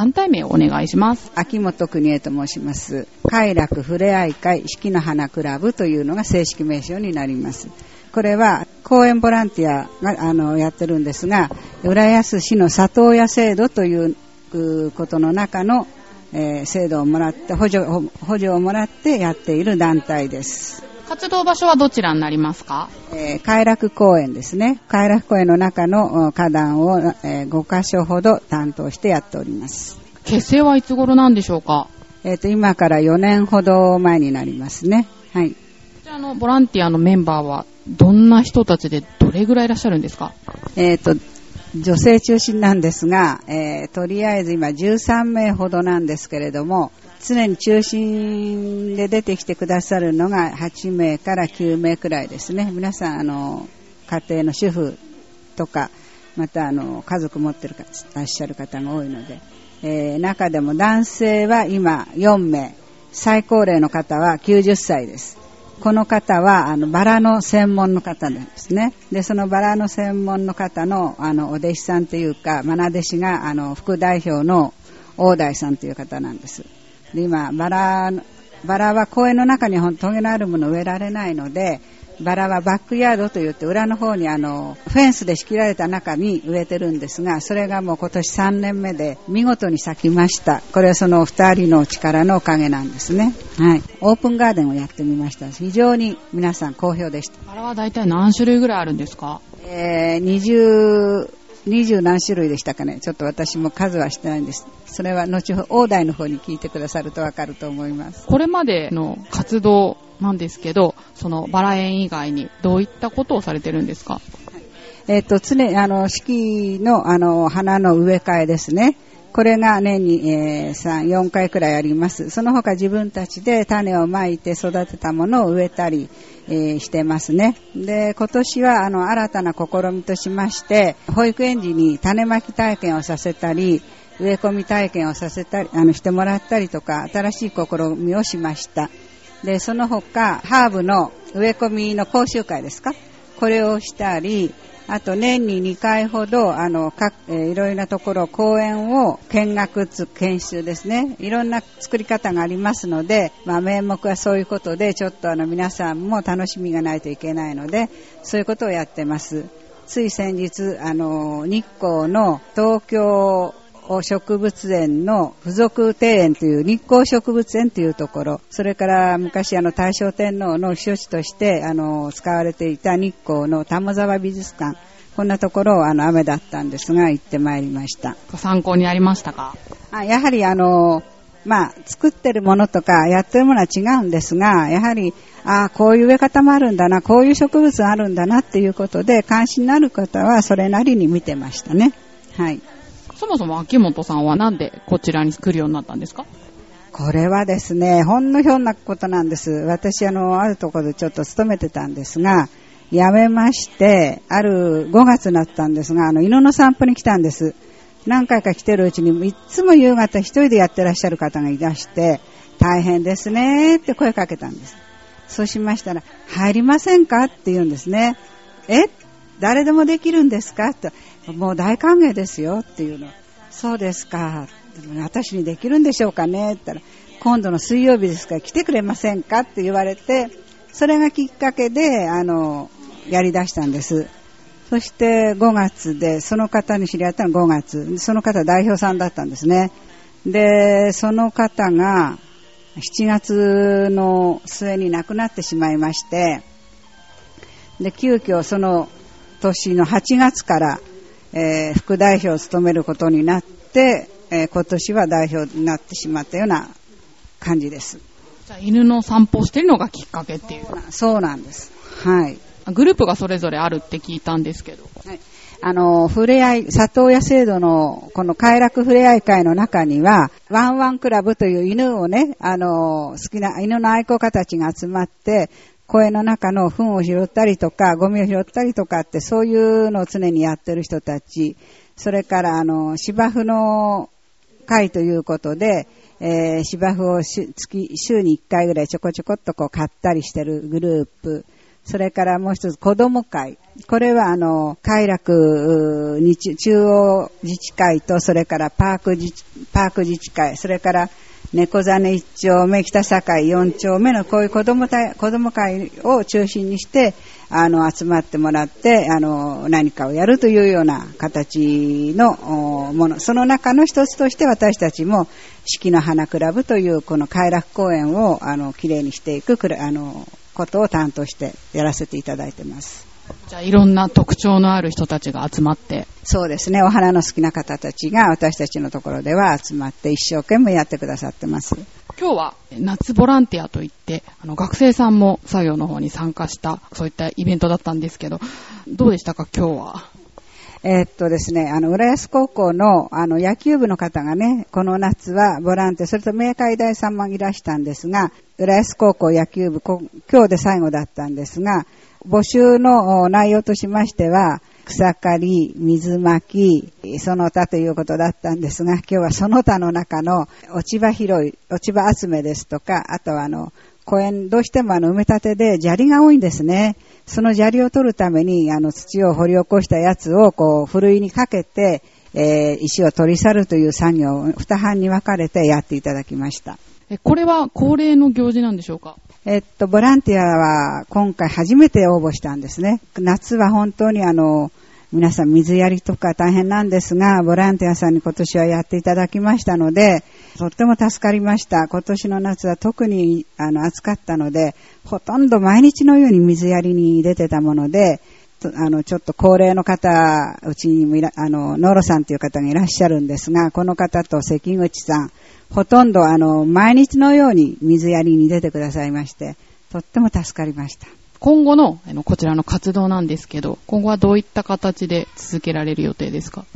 団体名をお願いします。秋元邦恵と申します。快楽ふれあい会四季の花クラブというのが正式名称になります。これは公園ボランティアがあのやってるんですが、浦安市の里親制度といううことの中の、えー制度をもらって補助、補助をもらってやっている団体です。活動場所はどちらになりますか？えー快楽公園ですね。快楽公園の中のお花壇を、え5箇所ほど担当してやっております。結成はいつ頃なんでしょうか？えっ、と、今から4年ほど前になりますね。はい。こちらのボランティアのメンバーはどんな人たちでどれぐらいいらっしゃるんですか？えっ、と、女性中心なんですが、えーとりあえず今13名ほどなんですけれども、常に中心で出てきてくださるのが8名から9名くらいですね。皆さん、あの、家庭の主婦とか、またあの、家族持ってるからっしゃる方が多いので、えー中でも男性は今4名、最高齢の方は90歳です。この方は、あの、バラの専門の方なんですね。で、そのバラの専門の方の、あの、お弟子さんというか、愛弟子が、あの、副代表の大大さんという方なんです。で、今、バラ、バラは公園の中にほんトゲのあるものを植えられないので、バラはバックヤードと言って裏の方にあの、フェンスで仕切られた中に植えてるんですが、それがもう今年3年目で見事に咲きました。これはその二人の力のおかげなんですね。はい。オープンガーデンをやってみました。非常に皆さん好評でした。バラは大体何種類ぐらいあるんですか？えー、20、20何種類でしたかね。ちょっと私も数はしてないんです。それは後ほど、大台の方に聞いてくださるとわかると思います。これまでの活動なんですけど、そのバラ園以外にどういったことをされてるんですか？えっ、と、常に、あの、四季の、あの、花の植え替えですね。これが年に、えー3、4回くらいあります。その他自分たちで種をまいて育てたものを植えたり、えーしてますね。で、今年は、あの、新たな試みとしまして、保育園児に種まき体験をさせたり、植え込み体験をさせたり、あの、してもらったりとか、新しい試みをしました。で、その他、ハーブの植え込みの講習会ですか？これをしたり、あと年に2回ほど、あの、各、えーいろいろなところ、公園を見学つ、研修ですね。いろんな作り方がありますので、まあ、名目はそういうことで、ちょっとあの、皆さんも楽しみがないといけないので、そういうことをやってます。つい先日、あの、日光の東京植物園の付属庭園という日光植物園というところ、それから昔あの大正天皇の避暑地としてあの使われていた日光の玉沢美術館、こんなところをあの雨だったんですが行ってまいりました。参考になりましたか？あやはりあの、まあ、作ってるものとかやってるものは違うんですが、やはり、ああ、こういう植え方もあるんだな、こういう植物があるんだなっていうことで、関心のある方はそれなりに見てましたね。はい。そもそも秋元さんはなんでこちらに来るようになったんですか？これはですね、ほんのひょんなことなんです。私、あの、あるところでちょっと勤めてたんですが、辞めまして、ある5月になったんですが、あの、犬の散歩に来たんです。何回か来てるうちに、いつも夕方一人でやってらっしゃる方がいらして、大変ですねって声かけたんです。そうしましたら、入りませんか？って言うんですね。え？誰でもできるんですか？と、もう大歓迎ですよっていうの。そうですか。私にできるんでしょうかねって言ったら、今度の水曜日ですから来てくれませんかって言われて、それがきっかけで、あの、やり出したんです。そして5月で、その方に知り合ったのは5月。その方代表さんだったんですね。で、その方が7月の末に亡くなってしまいまして、で、急遽その年の8月から、えー副代表を務めることになって、えー今年は代表になってしまったような感じです。じゃあ犬の散歩してるのがきっかけっていう。そうなんです。はい。グループがそれぞれあるって聞いたんですけど。あの、ふれあい、里親制度の、この快楽ふれあい会の中には、ワンワンクラブという犬をね、あの、好きな犬の愛好家たちが集まって、公園の中の糞を拾ったりとか、ゴミを拾ったりとかって、そういうのを常にやってる人たち、それから、あの、芝生の会ということで、えー芝生を月週に1回ぐらいちょこちょこっとこう買ったりしてるグループ、それからもう一つ子供会。これはあの、快楽う日中央自治会と、それからパーク自治パーク自治会、それから猫ザ一丁目、北境四丁目のこういう子供た子供会を中心にして、あの、集まってもらって、あの、何かをやるというような形のもの。その中の一つとして私たちも、四季の花クラブというこの快楽公園を、あの、きれいにしていく、あの、ことを担当してやらせていただいてます。じゃあいろんな特徴のある人たちが集まって、そうですね。お花の好きな方たちが私たちのところでは集まって一生懸命やってくださってます。今日は夏ボランティアといって、あの学生さんも作業の方に参加した、そういったイベントだったんですけど、どうでしたか今日は？えーっとですね、あの、浦安高校の、あの、野球部の方がね、この夏はボランティア、それと明海大さんもいらしたんですが、浦安高校野球部、今日で最後だったんですが、募集の内容としましては、草刈り、水まき、その他ということだったんですが、今日はその他の中の落ち葉拾い、落ち葉集めですとか、あとはあの、公園、どうしてもあの埋め立てで砂利が多いんですね。その砂利を取るために、あの土を掘り起こしたやつをこう、ふるいにかけて、えー石を取り去るという作業を二班に分かれてやっていただきました。えこれは恒例の行事なんでしょうか？えっと、ボランティアは今回初めて応募したんですね。夏は本当にあの、皆さん水やりとか大変なんですが、ボランティアさんに今年はやっていただきましたので、とっても助かりました。今年の夏は特にあの暑かったので、ほとんど毎日のように水やりに出てたもので、あの、ちょっと高齢の方、うちにもいら、あの、ノロさんという方がいらっしゃるんですが、この方と関口さん、ほとんどあの、毎日のように水やりに出てくださいまして、とっても助かりました。今後のあのこちらの活動なんですけど、今後はどういった形で続けられる予定ですか？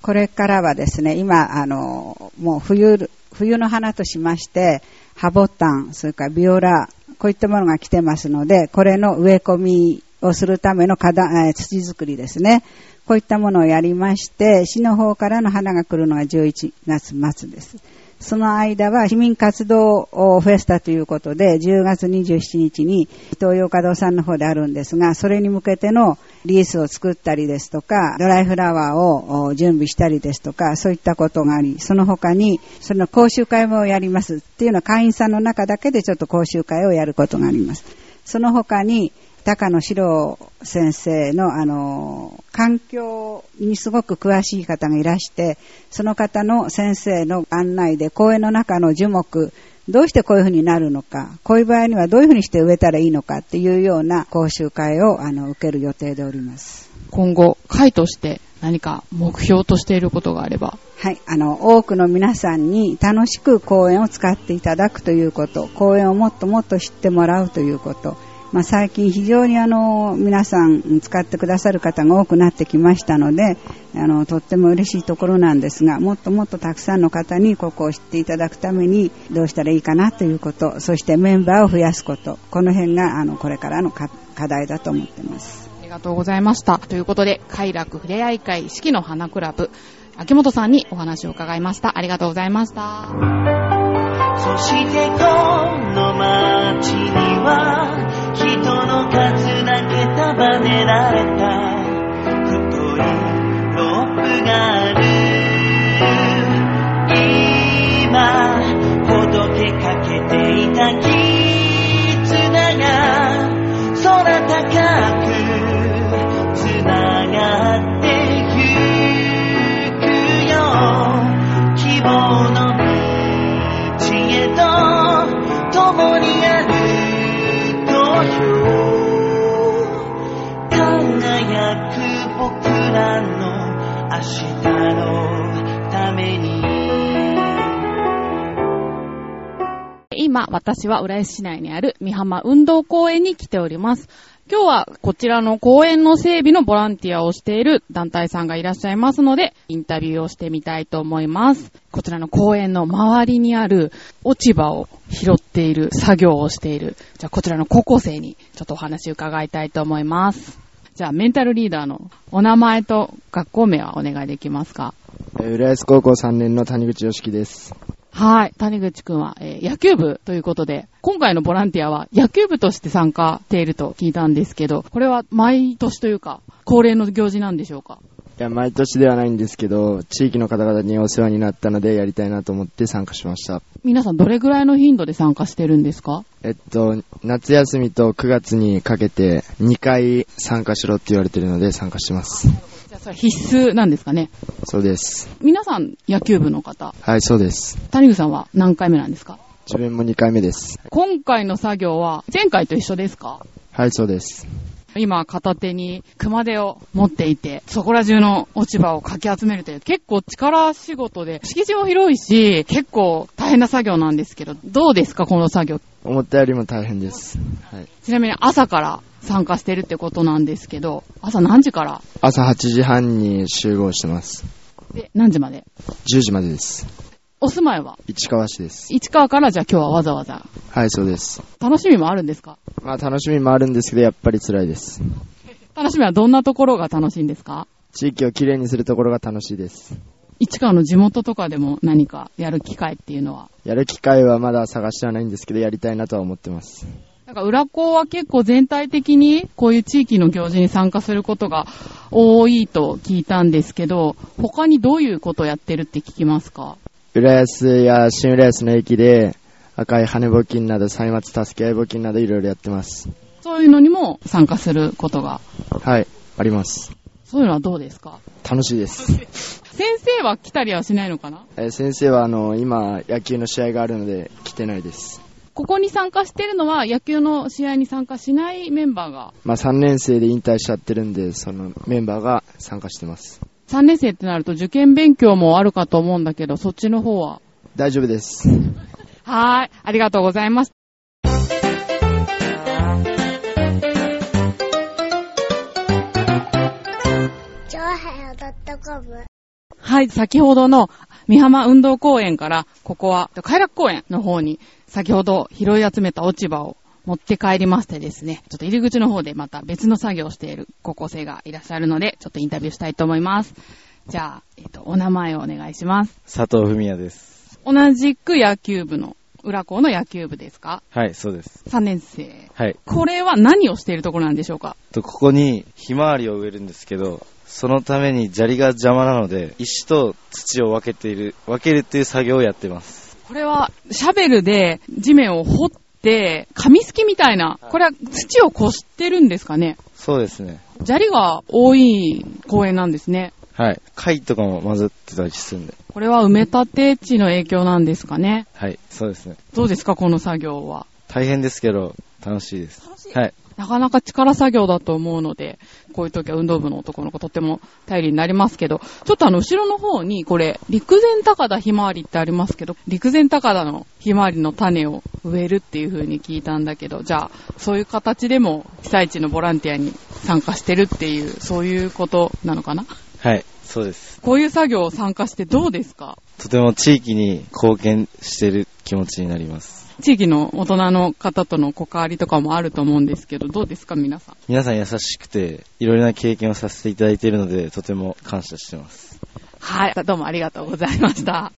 これからはですね、今、あの、もう冬、冬の花としまして、ハボタン、それからビオラ、こういったものが来てますので、これの植え込みをするための、土作りですね。こういったものをやりまして、市の方からの花が来るのが11月末です。その間は市民活動フェスタということで、10月27日に東洋華堂さんの方であるんですが、それに向けてのリースを作ったりですとか、ドライフラワーを準備したりですとか、そういったことがあり、その他に、その講習会もやります。っていうのは会員さんの中だけでちょっと講習会をやることがあります。その他に、高野史郎先生の、あの、環境にすごく詳しい方がいらして、その方の先生の案内で公園の中の樹木、どうしてこういうふうになるのか、こういう場合にはどういうふうにして植えたらいいのかっていうような講習会をあの受ける予定でおります。今後、会として何か目標としていることがあれば、はい、あの、多くの皆さんに楽しく公園を使っていただくということ、公園をもっともっと知ってもらうということ、まあ、最近非常にあの、皆さん使ってくださる方が多くなってきましたので、あの、とっても嬉しいところなんですが、もっともっとたくさんの方にここを知っていただくためにどうしたらいいかなということ、そしてメンバーを増やすこと、この辺があの、これからの課題だと思っています。ありがとうございました。ということで、快楽ふれあい会四季の花クラブ、秋元さんにお話を伺いました。ありがとうございました。そしてこの街には人の数だけ束ねられた。太いロープがある。日のために今、私は浦安市内にある美浜運動公園に来ております。今日はこちらの公園の整備のボランティアをしている団体さんがいらっしゃいますので、インタビューをしてみたいと思います。こちらの公園の周りにある落ち葉を拾っている作業をしている、じゃあこちらの高校生にちょっとお話を伺いたいと思います。じゃあメンタルリーダーのお名前と学校名はお願いできますか？えー浦安高校3年の谷口良樹です。はい。谷口くんは、えー野球部ということで、今回のボランティアは野球部として参加していると聞いたんですけど、これは毎年というか、恒例の行事なんでしょうか？いや、毎年ではないんですけど、地域の方々にお世話になったのでやりたいなと思って参加しました。皆さんどれぐらいの頻度で参加してるんですか？えっと、夏休みと9月にかけて2回参加しろって言われてるので参加してます。じゃあそれ必須なんですかね？そうです。皆さん野球部の方、はい、そうです。谷口さんは何回目なんですか？自分も2回目です。今回の作業は前回と一緒ですか？はい、そうです。今片手に熊手を持っていて、そこら中の落ち葉をかき集めるという結構力仕事で、敷地も広いし、結構大変な作業なんですけど、どうですかこの作業？思ったよりも大変です。はい。ちなみに朝から参加してるってことなんですけど、朝何時から？朝8時半に集合してます。で、何時まで？10時までです。お住まいは？市川市です。市川からじゃあ今日はわざわざ。はい、そうです。楽しみもあるんですか？まあ楽しみもあるんですけど、やっぱり辛いです。楽しみはどんなところが楽しいんですか？地域をきれいにするところが楽しいです。市川の地元とかでも何かやる機会っていうのは？やる機会はまだ探してはないんですけど、やりたいなとは思ってます。なんか、裏校は結構全体的にこういう地域の行事に参加することが多いと聞いたんですけど、他にどういうことをやってるって聞きますか？浦安や新浦安の駅で、赤い羽募金など、歳末助け合い募金などいろいろやってます。そういうのにも参加することが、はい、あります。そういうのはどうですか？楽しいです。先生は来たりはしないのかな？えー先生はあの、今、野球の試合があるので来てないです。ここに参加してるのは野球の試合に参加しないメンバーが、まあ3年生で引退しちゃってるんで、そのメンバーが参加してます。3年生ってなると受験勉強もあるかと思うんだけど、そっちの方は？大丈夫です。はーい、ありがとうございます。はい、先ほどの三浜運動公園から、ここは快楽公園の方に、先ほど拾い集めた落ち葉を持って帰りましてですね、ちょっと入り口の方でまた別の作業をしている高校生がいらっしゃるので、ちょっとインタビューしたいと思います。じゃあ、えっ、と、お名前をお願いします。佐藤文也です。同じく野球部の、裏校の野球部ですか？はい、そうです。?3 年生。はい。これは何をしているところなんでしょうか？と、ここにひまわりを植えるんですけど、そのために砂利が邪魔なので、石と土を分けている、分けるっていう作業をやってます。これは、シャベルで地面を掘って、紙すきみたいな、これは土をこしてるんですかね？そうですね。砂利が多い公園なんですね。はい。貝とかも混ざってたりするんで。これは埋め立て地の影響なんですかね？はい、そうですね。どうですか、この作業は？大変ですけど、楽しいです。はい。なかなか力作業だと思うので、こういう時は運動部の男の子とっても頼りになりますけど、ちょっとあの、後ろの方に、これ、陸前高田ひまわりってありますけど、陸前高田のひまわりの種を植えるっていう風に聞いたんだけど、じゃあ、そういう形でも被災地のボランティアに参加してるっていう、そういうことなのかな？はい、そうです。こういう作業を参加してどうですか？とても地域に貢献してる気持ちになります。地域の大人の方との関わりとかもあると思うんですけど、どうですか皆さん？皆さん優しくて、いろいろな経験をさせていただいているので、とても感謝してます。はい、どうもありがとうございました。